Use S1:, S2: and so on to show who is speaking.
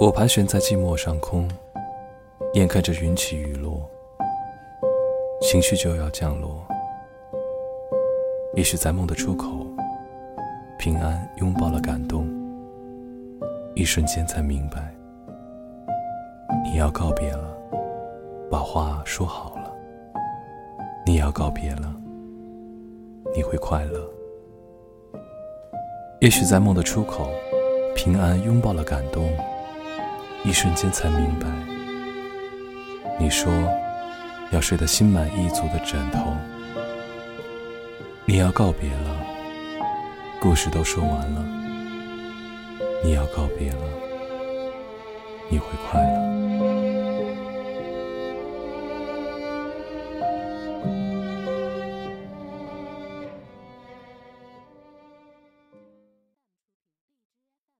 S1: 我盘旋在寂寞上空，眼看着云起雨落，情绪就要降落。也许在梦的出口，平安拥抱了感动，一瞬间才明白，你要告别了，把话说好了。你要告别了，你会快乐。也许在梦的出口，平安拥抱了感动，一瞬间才明白，你说要睡得心满意足的枕头。你要告别了，故事都说完了。你要告别了，你会快乐。